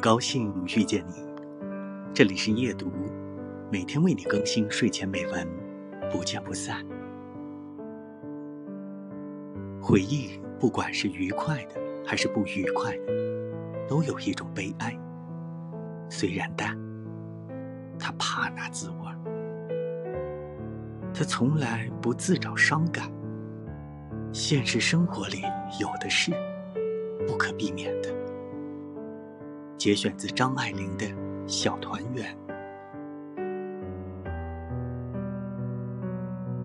高兴遇见你，这里是夜读，每天为你更新睡前美文，不见不散。回忆，不管是愉快的还是不愉快的，都有一种悲哀。虽然淡，他怕那滋味儿，他从来不自找伤感。现实生活里有的是，不可避免的。节选自张爱玲的《小团圆》。